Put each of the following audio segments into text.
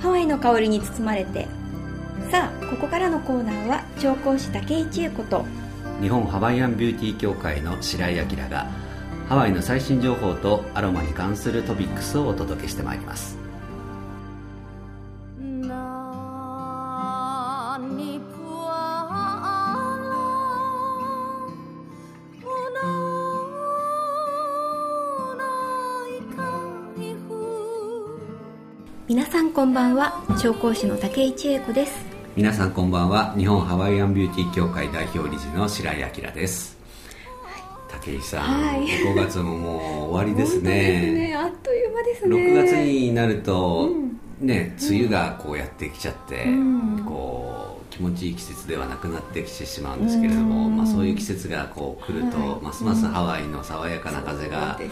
ハワイの香りに包まれて。さあここからのコーナーは調香師竹井千恵子と。日本ハワイアンビューティー協会の白井明がハワイの最新情報とアロマに関するトピックスをお届けしてまいります。こんばんは。調香師の竹井千恵子です。皆さんこんばんは。日本ハワイアンビューティー協会代表理事の白井明です。武井さん、はい、5月ももう終わりですね。ですねあっという間ですね。6月になると、うん、ね梅雨がこうやってきちゃって、うん、こう気持ちいい季節ではなくなってきてしまうんですけれども、まあ、そういう季節がこう来ると、はい、ますますハワイの爽やかな風が、ね。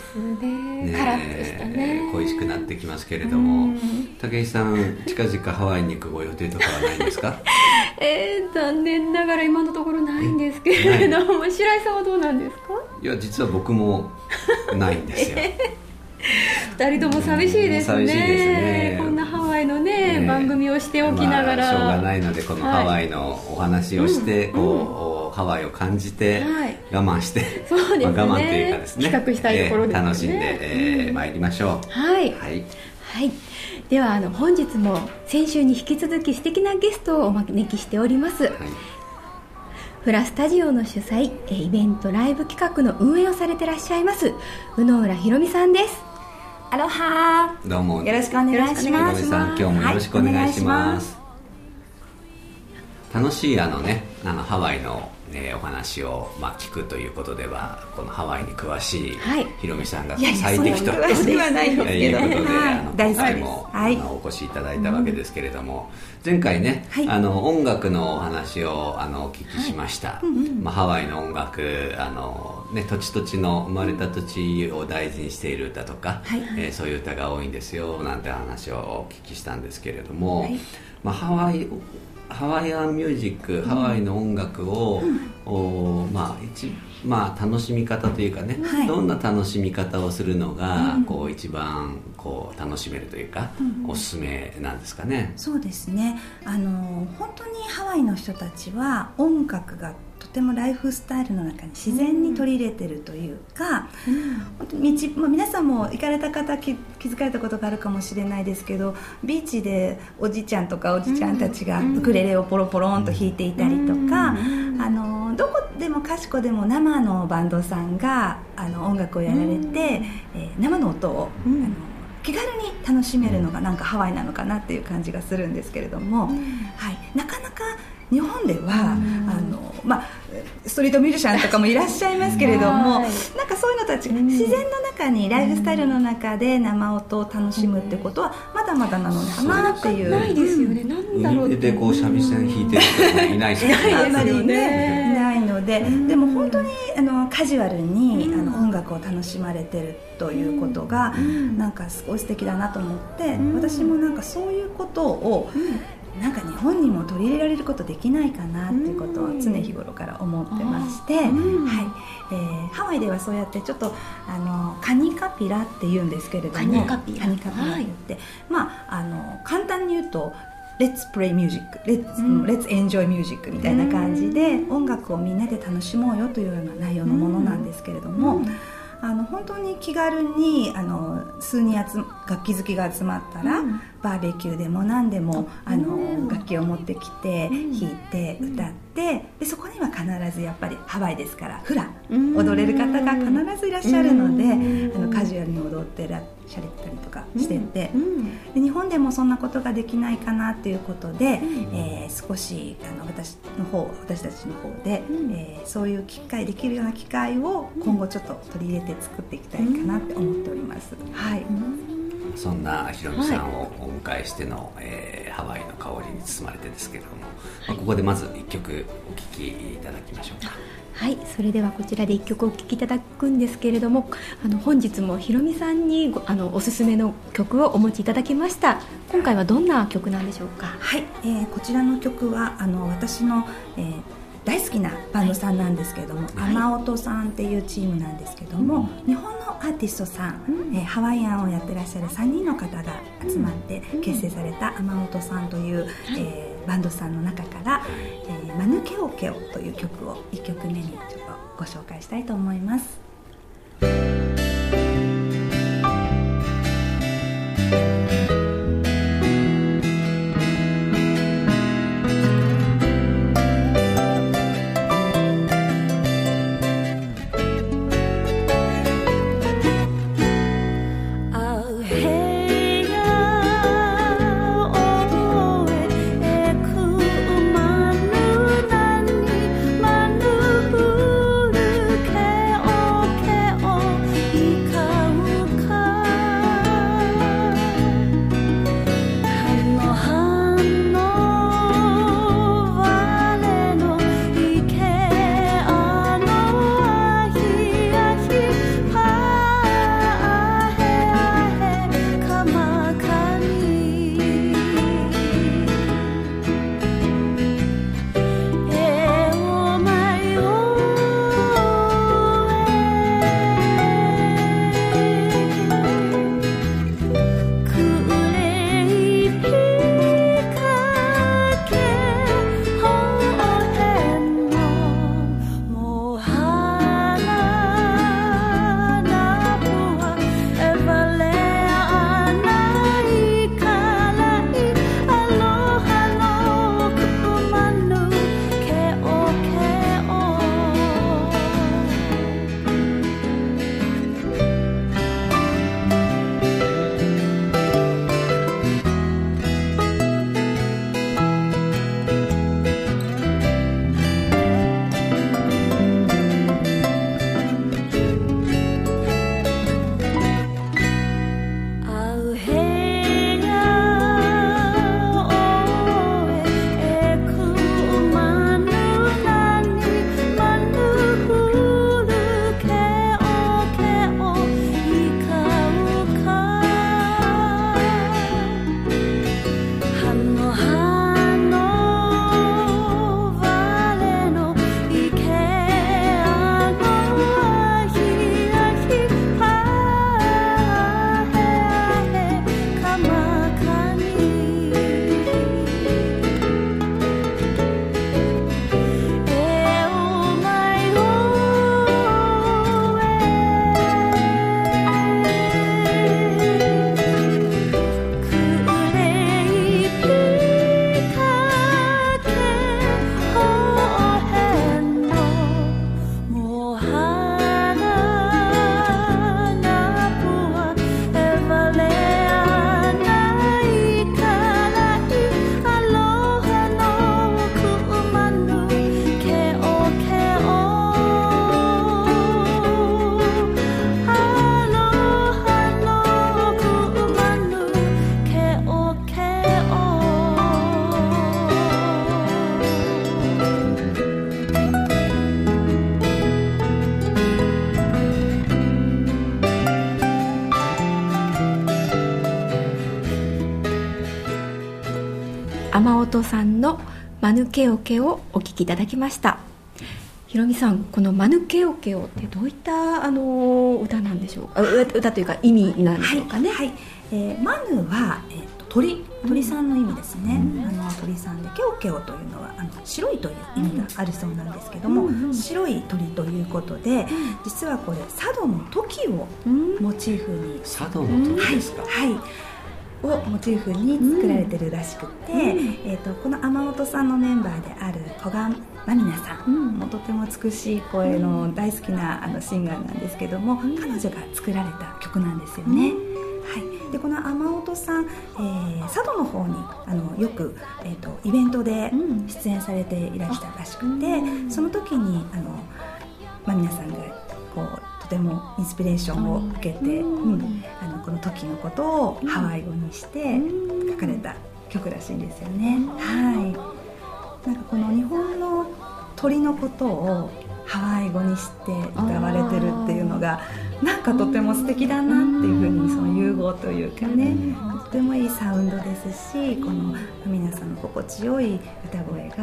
ね恋しくなってきますけれども武井さん近々ハワイに行くご予定とかはないんですか？えー、残念ながら今のところないんですけれども白井さんはどうなんですか？いや実は僕もないんですよ。二人とも寂しいですね,、ねこんなハワイのね、ね、番組をしておきながら、まあ、しょうがないのでこのハワイのお話をして、はい、こう、うん、ハワイを感じて、はい、我慢して、そうですね、まあ、我慢というかですね。企画したいところです、ね、楽しんで、えー、参りましょう。はい、はい。はい、ではあの本日も先週に引き続き素敵なゲストをお招きしております、はい。フラスタジオの主催イベントライブ企画の運営をされてらっしゃいます宇野浦ひろみさんですアロハどうも。よろしくお願いします。さん今日もよろしくお願いします、はい、楽しいあのねあのハワイのね、お話を、まあ、聞くということではこのハワイに詳しいひろみさんが最適と詳しくはないですけど。いうことで、はい、あの今回も、はい、お越しいただいたわけですけれども、うん、前回ね、はい、あの音楽のお話をあのお聞きしました、まあ、ハワイの音楽あの、ね、土地土地の生まれた土地を大事にしている歌とか、はい、えー、そういう歌が多いんですよなんて話をお聞きしたんですけれども、まあ、ハワイハワイアンミュージック、ハワイの音楽を、おまあ一まあ、楽しみ方というかね、はい、どんな楽しみ方をするのが、うん、こう一番こう楽しめるというか、うん、おすすめなんですかね。そうですね。あの本当にハワイの人たちは音楽がとてもライフスタイルの中に自然に取り入れてるというか、うん、道、まあ、皆さんも行かれた方気気づかれたことがあるかもしれないですけどビーチでおじちゃんとかおじちゃんたちがウクレレをポロポロンと弾いていたりとか、あのどこでもかしこでも生のバンドさんがあの音楽をやられて、えー、生の音を、あの気軽に楽しめるのがなんかハワイなのかなっていう感じがするんですけれども、はい、なかなか日本では、あのまあ、ストリートミュージシャンとかもいらっしゃいますけれども、なんかそういうのたち自然の中にライフスタイルの中で生音を楽しむってことはまだまだなのかなっていう。ないですよね。なんだろうでこう三味線弾いてる人 いないですあんまりね。いないのででも本当にあのカジュアルにあの音楽を楽しまれてるということがなんかすごい素敵だなと思って私もなんかそういうことをなんか日本にも取り入れられることできないかなっていうことを常日頃から思ってまして、はい。えー、ハワイではそうやってちょっとあのカニカピラって言うんですけれどもカニカピラ。って言って、はい、まああの簡単に言うと「レッツプレイミュージック」「レッツ、うん、レッツエンジョイミュージック」みたいな感じで音楽をみんなで楽しもうよというような内容のものなんですけれども。うん。あの本当に気軽にあの数人集楽器好きが集まったら、うん、バーベキューでも何でもあの楽器を持ってきて弾いて歌ってでそこには必ずやっぱりハワイですからフラ踊れる方が必ずいらっしゃるのであのカジュアルに踊ってらっしゃったりとかしてて、で日本でもそんなことができないかなっていうことで、えー、少しあの私の方私たちの方で、えー、そういう機会できるような機会を今後ちょっと取り入れて作っていきたいかなって思っております。はいそんなひろみさんをお迎えしての、はい、えー、ハワイの香りに包まれてですけれども、まあ、ここでまず1曲お聴きいただきましょうか。はい。それではこちらで1曲お聴きいただくんですけれどもあの本日もひろみさんにあのおすすめの曲をお持ちいただきました。今回はどんな曲なんでしょうか？はい、えー、こちらの曲はあの私の、えー大好きなバンドさんなんですけれども、はい、雨音さんっていうチームなんですけども、日本のアーティストさん、うん、えー、ハワイアンをやってらっしゃる3人の方が集まって結成された雨音さんという、うん、えー、バンドさんの中から「えー、マヌケオケオ」という曲を1曲目にちょっとご紹介したいと思います。マヌケオケ」をお聴きいただきました。ひろみさんこの「マヌケオケオ」ってどういったあの歌なんでしょうか？歌というか意味なんでしょうかね、はい、はい、えー、マヌは、えーと、鳥。鳥さんの意味ですね、うん、あの鳥さんでケオケオというのはあの白いという意味があるそうなんですけども、うん、白い鳥ということで実はこれ佐渡のトキをモチーフに、佐渡の時ですか、はい、はいをモチーフに作られてるらしくて、うん、えーと、この天本さんのメンバーである古賀真美奈さんもとても美しい声の大好きなあのシンガーなんですけども、彼女が作られた曲なんですよね。はい、でこの雨音さん、えー、佐渡の方にあのよく、えーと、イベントで出演されていらしたらしくて、うん、その時にあの、まあ、皆さんがこうとてもインスピレーションを受けて、うん、この時のことをハワイ語にして書かれた曲らしいんですよね。はい。なんかこの日本の鳥のことをハワイ語にして歌われてるっていうのがなんかとても素敵だなっていうふうにその融合というかねとてもいいサウンドですしこの皆さんの心地よい歌声が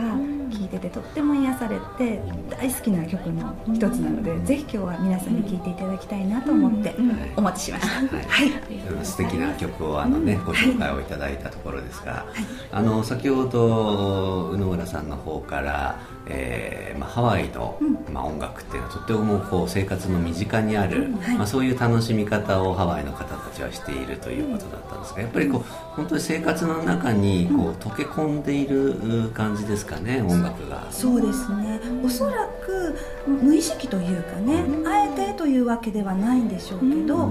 聴いててとっても癒されて大好きな曲の一つなのでぜひ今日は皆さんに聴いていただきたいなと思ってお待ちしました、はい、はい、素敵な曲をあの、ね、ご紹介をいただいたところですが、はい、あの先ほど宇野村さんの方からえーまあ、ハワイの、まあ、音楽っていうのはとてもこう生活の身近にある、はい、まあ、そういう楽しみ方をハワイの方たちはしているということだったんですがやっぱりこう本当に生活の中にこう溶け込んでいる感じですかね音楽が。そうですね。おそらく無意識というかね、あえてというわけではないんでしょうけど、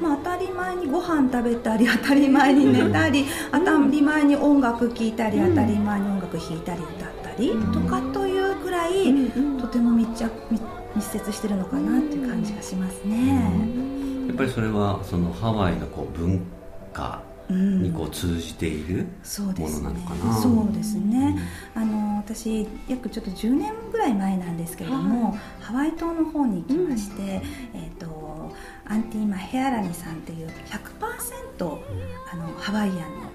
まあ、当たり前にご飯食べたり 当たり前に寝たり、当たり前に音楽聴いたり当たり前に音楽弾いたり歌ったりとかととても密着密接してるのかなっていう感じがしますね、やっぱりそれはそのハワイのこう文化にこう通じているものなのかな、そうですね、うん、あの私約ちょっと10年ぐらい前なんですけれども、はい、ハワイ島の方に行きまして、うん、えーと、アンティ・マヘアラニさんっていう100%あのハワイアンの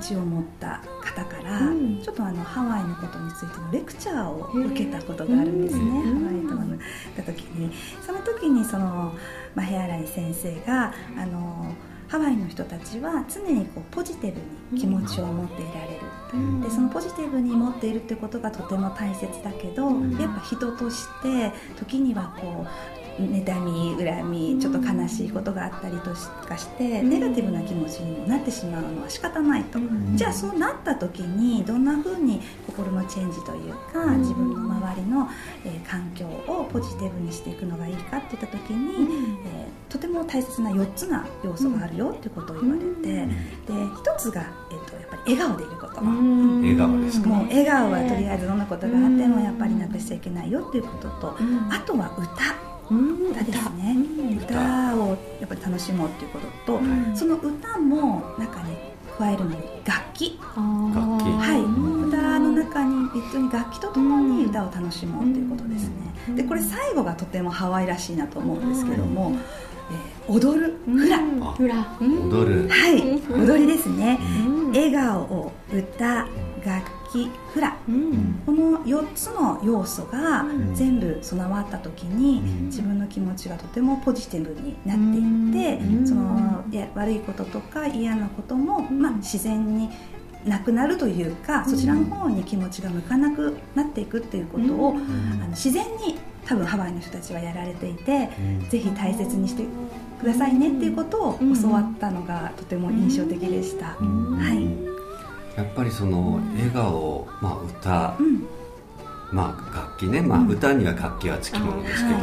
血を持った方から、うん、ちょっとあのハワイのことについてのレクチャーを受けたことがあるんですね、ハワイ島に行った時にその時にそのマヘアラニ先生があのハワイの人たちは常にこうポジティブに気持ちを持っていられる、うん、でそのポジティブに持っているってことがとても大切だけど、うん、やっぱ人として時にはこう妬み恨みちょっと悲しいことがあったりとかしてネガティブな気持ちにもなってしまうのは仕方ないと、うん、じゃあそうなった時にどんなふうに心のチェンジというか自分の周りの、えー、環境をポジティブにしていくのがいいかっていった時に、うん、えー、とても大切な4つな要素があるよっていうことを言われて、うん、で1つが、えーと、やっぱり笑顔でいること、笑顔ですかもう笑顔はとりあえずどんなことがあってもやっぱりなくしちゃいけないよっていうことと、あとは歌歌ですね、歌をやっぱり楽しもうっていうことと、その歌も中に加えるのに楽器。楽器。はい。歌の中に別に楽器とともに歌を楽しもうということですね、でこれ最後がとてもハワイらしいなと思うんですけども、えー、踊るフラ、フラ。踊る。はい。踊りですね、笑顔歌楽器フラ、うん、この4つの要素が全部備わった時に、自分の気持ちがとてもポジティブになっていって、うん、そのいや悪いこととか嫌なことも、まあ、自然になくなるというかそちらの方に気持ちが向かなくなっていくっていうことを、あの自然に多分ハワイの人たちはやられていて、ぜひ大切にしてくださいねっていうことを教わったのがとても印象的でした。はいやっぱりその笑顔、まあ、歌、うん、まあ楽器ね、まあ、歌には楽器はつきものですけど、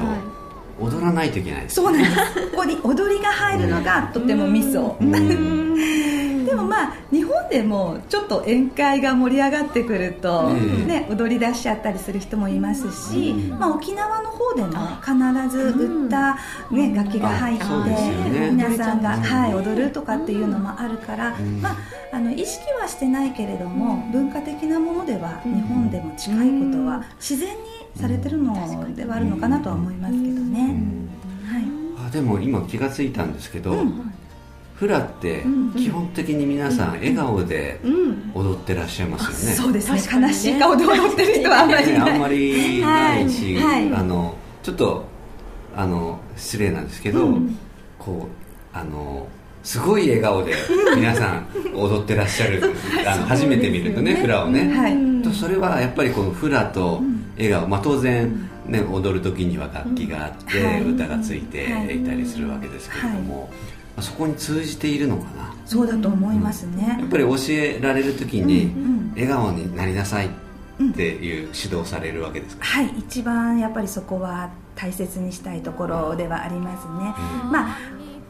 踊らないといけないそうなんです。ここに踊りが入るのがとてもミソ。でもまあ日本でもちょっと宴会が盛り上がってくると、ね、踊り出しちゃったりする人もいますし、まあ、沖縄の方でも必ず歌、ね、楽器が入って、皆さんが、はい、踊るとかっていうのもあるから、まあ、あの意識はしてないけれども文化的なものでは日本でも近いことは自然にされてるのではあるのかなとは思いますけどね。はい、あでも今気が付いたんですけど、フラって基本的に皆さん笑顔で踊ってらっしゃいますよね、そうですね。悲しい顔で踊ってる人はあんまりあんまりない。し、あのちょっとあの失礼なんですけど、こうあのすごい笑顔で皆さん踊ってらっしゃる あの初めて見るとねフラをね、はい、とそれはやっぱりこのフラと笑顔、まあ、当然、ね、踊る時には楽器があって、歌がついていたりするわけですけれども、そこに通じているのかな？そうだと思いますね、やっぱり教えられる時に、笑顔になりなさいっていう指導されるわけですか、はい一番やっぱりそこは大切にしたいところではありますね、まあ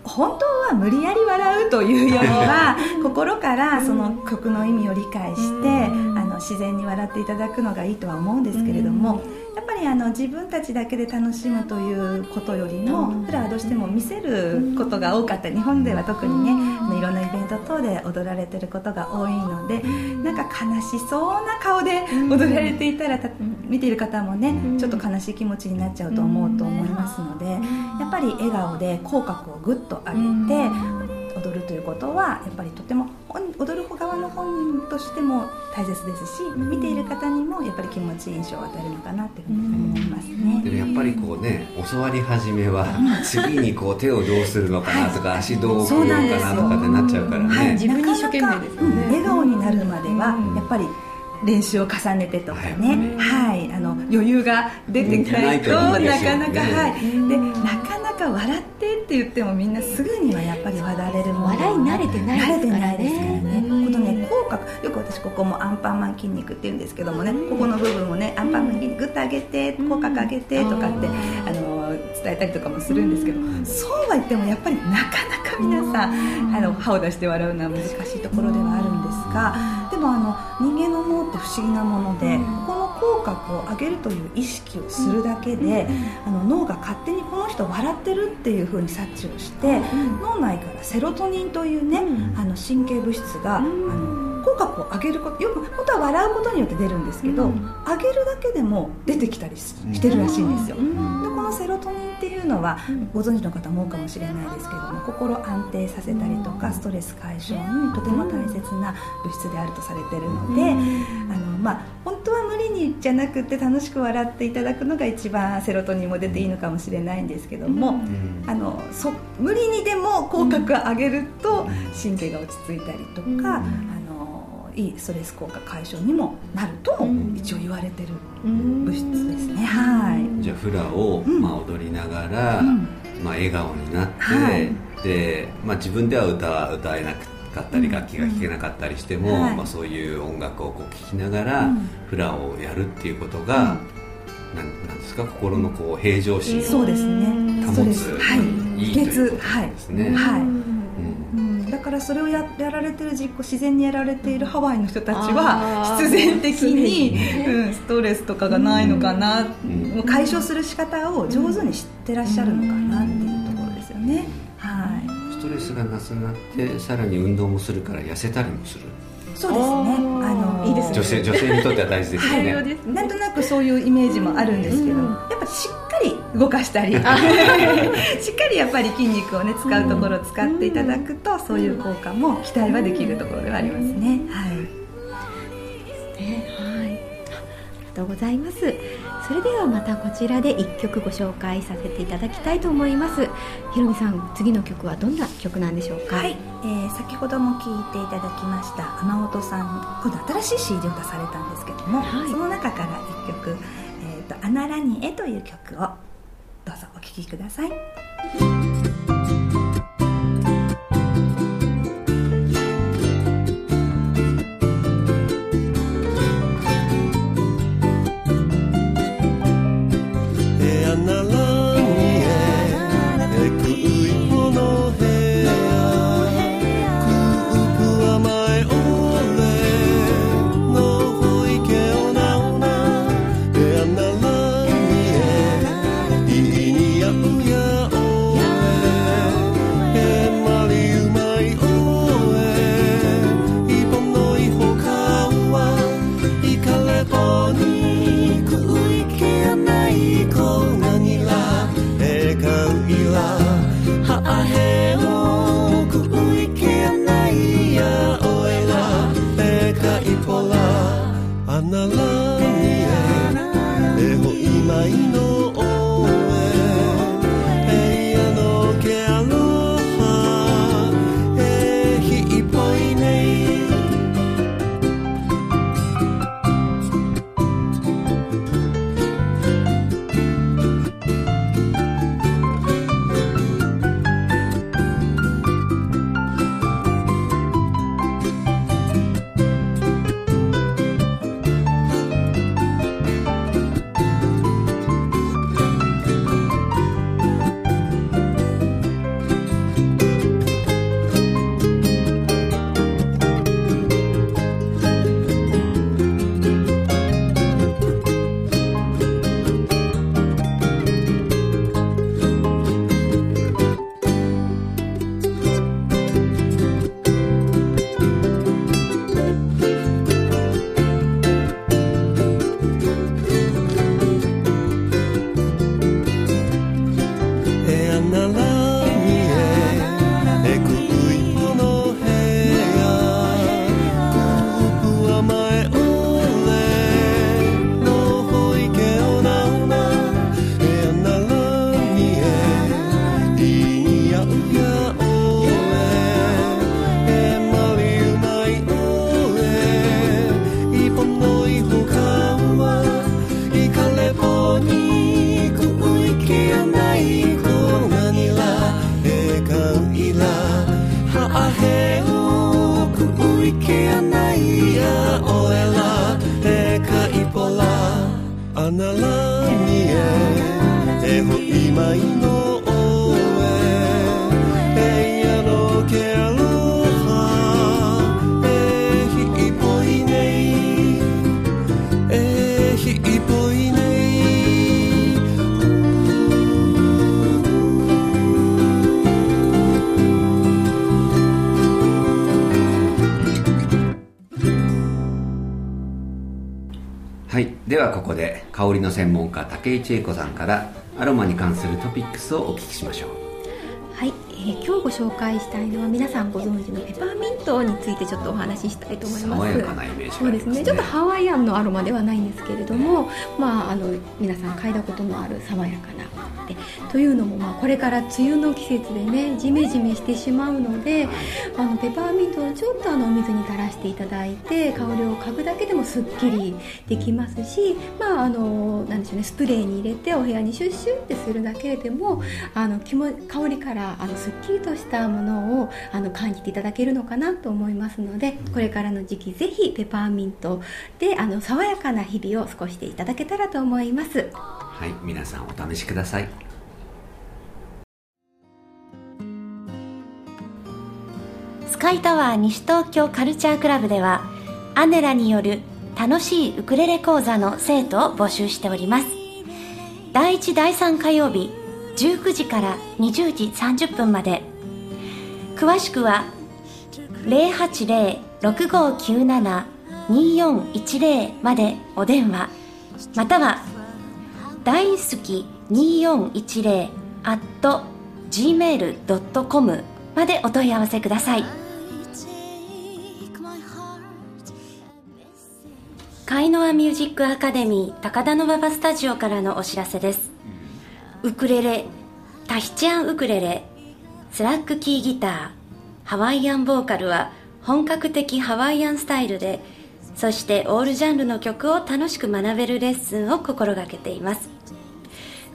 本当は無理やり笑うというよりは心からその曲の意味を理解してあの自然に笑っていただくのがいいとは思うんですけれどもやっぱりあの自分たちだけで楽しむということよりもフラはどうしても見せることが多かった日本では特にねいろんなイベント等で踊られてることが多いのでなんか悲しそうな顔で踊られていたら見ている方もねちょっと悲しい気持ちになっちゃうと思うと思いますのでやっぱり笑顔で口角をぐっと上げて踊るということはやっぱりとても踊る側の本人としても大切ですし、見ている方にもやっぱり気持ちいい印象を与えるのかなっていうふうに思いますね、でもやっぱりこうね教わり始めは次にこう手をどうするのかなとか、足どう置くのかなとかってなっちゃうからね、はい、自分に一生懸命ですよね。笑顔になるまではやっぱり練習を重ねてとかね、はい、あの余裕が出てきないとなかなか、はい、でなかなか笑ってって言ってもみんなすぐにはやっぱり笑れるもの笑い慣れてない慣れてないですからね。ことね口角。よく私ここもアンパンマン筋肉って言うんですけどもね。ここの部分をねアンパンマン筋肉グッと上げて口角上げてとかってあの伝えたりとかもするんですけどそうは言ってもやっぱりなかなか皆さんあの歯を出して笑うのは難しいところではあるんですがでもあの人間の脳って不思議なものでこの口角を上げるという意識をするだけであの脳が勝手にこの人笑ってるっていうふうに察知をして脳内からセロトニンというねあの神経物質があの口角を上げることよく本当は笑うことによって出るんですけど、うん、上げるだけでも出てきたりしてるらしいんですよ、うん、でこのセロトニンのはご存知の方も多いかもしれないですけども心安定させたりとかストレス解消にとても大切な物質であるとされてるので、あのまあ、本当は無理にじゃなくて楽しく笑っていただくのが一番セロトニンも出ていいのかもしれないんですけども、あのそ無理にでも口角を上げると神経が落ち着いたりとか、あいいストレス効果解消にもなるとも一応言われてる物質ですね、はい、じゃあフラを、まあ、踊りながら、まあ、笑顔になって、はい、で、まあ、自分では歌歌えなくかったり楽器が弾けなかったりしても、まあ、そういう音楽をこう聴きながら、フラをやるっていうことが、なんなんですか？心のこう平常心を保つ、はい、いいということですね。はい。だからそれをややられてる実行自然にやられているハワイの人たちは必然的に、うん、ストレスとかがないのかな、うん、解消する仕方を上手に知ってらっしゃるのかなっていうところですよね、はい、ストレスがなくなってさらに運動もするから痩せたりもする。そうですね。あのいいですね。女性女性にとっては大事ですよね、はい、なんとなくそういうイメージもあるんですけど、やっぱしっかり動かしたり。しっかりやっぱり筋肉をね使うところを使っていただくと、そういう効果も期待はできるところではありますね、はい、ね。はい。ありがとうございます。それではまたこちらで1曲ご紹介させていただきたいと思います。ひろみさん次の曲はどんな曲なんでしょうか？はい、えー、先ほども聴いていただきました天音さん今度新しい CD を出されたんですけども、はい、その中から1曲「えーと、とアナラニエ」という曲をお聴きください。ではここで香りの専門家竹井千恵子さんからアロマに関するトピックスをお聞きしましょう。はい、えー、今日ご紹介したいのは皆さんご存知のペパーミントについてちょっとお話ししたいと思います。爽やかなイメージ、ね、そうですね。ちょっとハワイアンのアロマではないんですけれども、まああの皆さん嗅いだことのある爽やかなでというのも、まあ、これから梅雨の季節でねジメジメしてしまうのであのペパーミントをちょっとあのお水に垂らしていただいて香りを嗅ぐだけでもすっきりできますし、まあ、あのなんでしょうねスプレーに入れてお部屋にシュッシュってするだけでもあの気も香りからあのすっきりとしたものをあの感じていただけるのかなと思いますのでこれからの時期ぜひペパーミントであの爽やかな日々を過ごしていただけたらと思います。はい皆さんお試しください。スカイタワー西東京カルチャークラブではアネラによる楽しいウクレレ講座の生徒を募集しております。第1第3火曜日19時から20時30分まで。詳しくは080-6597-2410までお電話。または大好き2410 at gmail.com までお問い合わせください。カイノアミュージックアカデミー高田馬場スタジオからのお知らせです。ウクレレタヒチアンウクレレスラックキーギターハワイアンボーカルは本格的ハワイアンスタイルでそしてオールジャンルの曲を楽しく学べるレッスンを心がけています。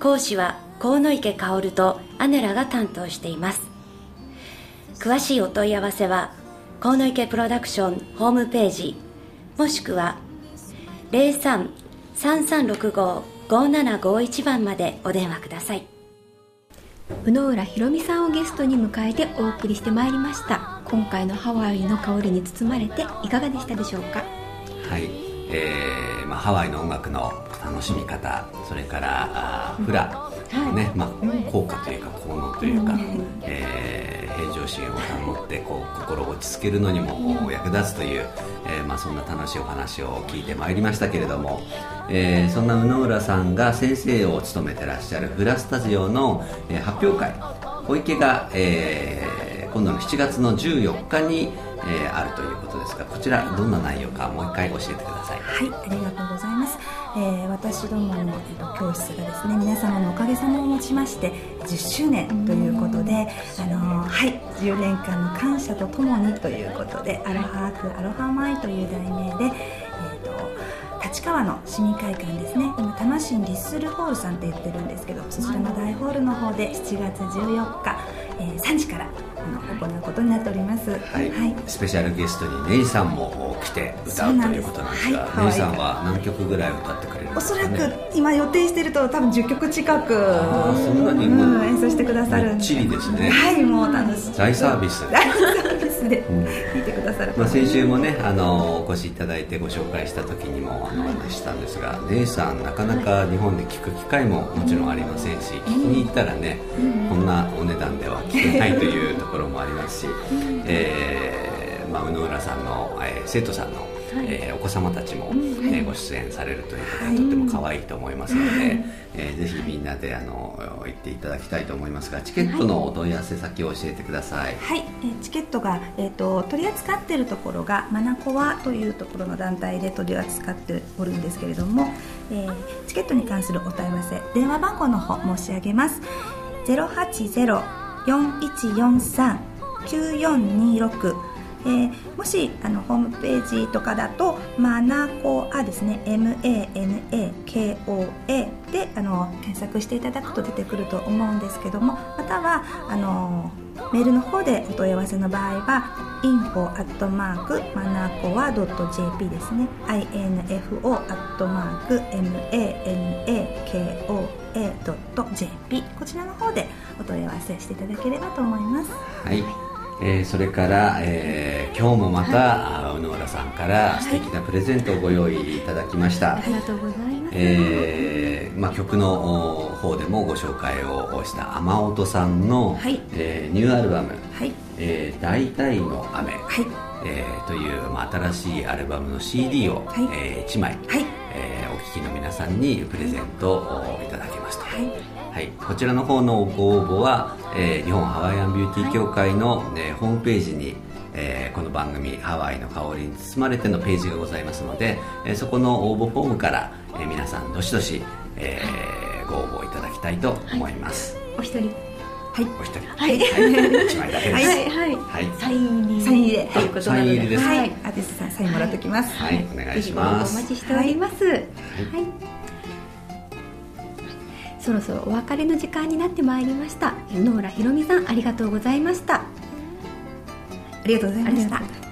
講師は河池薫とアネラが担当しています。詳しいお問い合わせは河池プロダクションホームページもしくは03-3365-5751番までお電話ください。宇野浦ひろみさんをゲストに迎えてお送りしてまいりました。今回のハワイの香りに包まれていかがでしたでしょうか？はい、えーまあ、ハワイの音楽の楽しみ方それからあフラ、ねまあ、効果というか効能というか、えー、平常心を保ってこう心を落ち着けるのにも役立つという、えーまあ、そんな楽しいお話を聞いてまいりましたけれども、えー、そんな宇野浦さんが先生を務めてらっしゃるフラスタジオの、えー、発表会小池が、えー、今度の7月の14日に、えー、あるということですがこちらどんな内容かもう一回教えてください。はいありがとうございます。えー、私どもの、えーと、教室がですね皆様のおかげさまをもちまして10周年ということで、あのー、はい10年間の感謝とともにということでアロハークアロハマイという題名で、えーと、立川の市民会館ですね。今多摩市リッスルホールさんって言ってるんですけどそちらの大ホールの方で7月14日、えー、3時から行うことになっております、はい、はい、スペシャルゲストにネイさんも来て歌うということなんですが、はい、ネイさんは何曲ぐらい歌ってくれるんですか、ね、おそらく今予定していると多分10曲近くそんなに、うん、演奏してくださるんチリですね。はいもう楽しい。大サービス大サービスで聴いてくださる、まあ、先週もねあのお越しいただいてご紹介した時にもあのでしたんですがネイさんなかなか日本で聴く機会ももちろんありませんし聴きに行ったらね、こんなお値段では聴けないというところもありますし、えーまあ、宇野浦さんの、えー、生徒さんの、はい、えー、お子様たちも、えご出演されるということで、とっても可愛いと思いますので、はい、えー、ぜひみんなであの行っていただきたいと思いますがチケットのお問い合わせ先を教えてください。はい、えー、チケットが、えーと、取り扱っているところがマナコワというところの団体で取り扱っておるんですけれども、えー、チケットに関するお問い合わせ電話番号の方申し上げます。080-4143 9426えー、もしあのホームページとかだとマナコアですね MANAKOA であの検索していただくと出てくると思うんですけどもまたはあのメールの方でお問い合わせの場合は info アットマークマナコア .jp ですね。Info アットマーク manakoa.jp こちらの方でお問い合わせしていただければと思います。はい。えー、それから、えー、今日もまた、はい、小野村さんから素敵なプレゼントをご用意いただきました、はい、ありがとうございます、えーまあ、曲の方でもご紹介をした雨音さんの、はい、えー、ニューアルバム「はい。えー、大体の雨」はい。えー、という、まあ、新しいアルバムの CD を、はい。えー、1枚、はいえー、お聴きの皆さんにプレゼントをいただきますと。はい。はい、こちらの方のご応募は、えー、日本ハワイアンビューティー協会の、ね、ホームページに、えー、この番組「ハワイの香りに包まれて」のページがございますので、えー、そこの応募フォームから、えー、皆さんどしどし、えー、ご応募いただきたいと思います、はい、お一人はい、お一人。はい、はい、一枚だけです。はい、はい、はい、サイン入り。サイン入れ。ということなので。サイン入りです。はい、アティスさん、サインもらっておきます。はい、お願いします。お待ちしております。はい。そろそろお別れの時間になってまいりました野浦ひろみさんありがとうございましたありがとうございました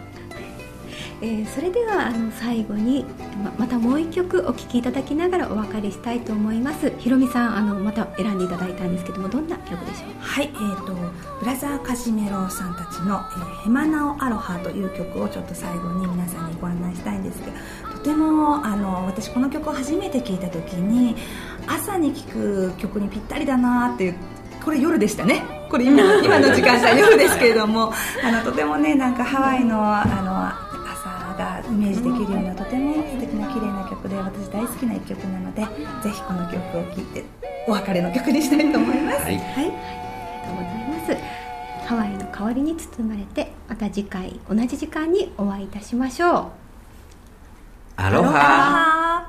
えー、それではあの最後にままたもう一曲お聴きいただきながらお別れしたいと思います。ひろみさんあのまた選んでいただいたんですけどもどんな曲でしょう？はいえーと、ブラザーカジメロさんたちの「えー、ヘマナオアロハ」という曲をちょっと最後に皆さんにご案内したいんですけどとてもあの私この曲を初めて聴いた時に朝に聴く曲にぴったりだなっていうこれ夜でしたね。これ今 今の時間帯夜ですけれどもあのとてもねなんかハワイのあのイメージできるようなとても素敵な綺麗な曲で私大好きな一曲なのでぜひこの曲を聴いてお別れの曲にしたいと思います、はい、はい、ありがとうございます。ハワイの代わりに包まれてまた次回同じ時間にお会いいたしましょう。アロハ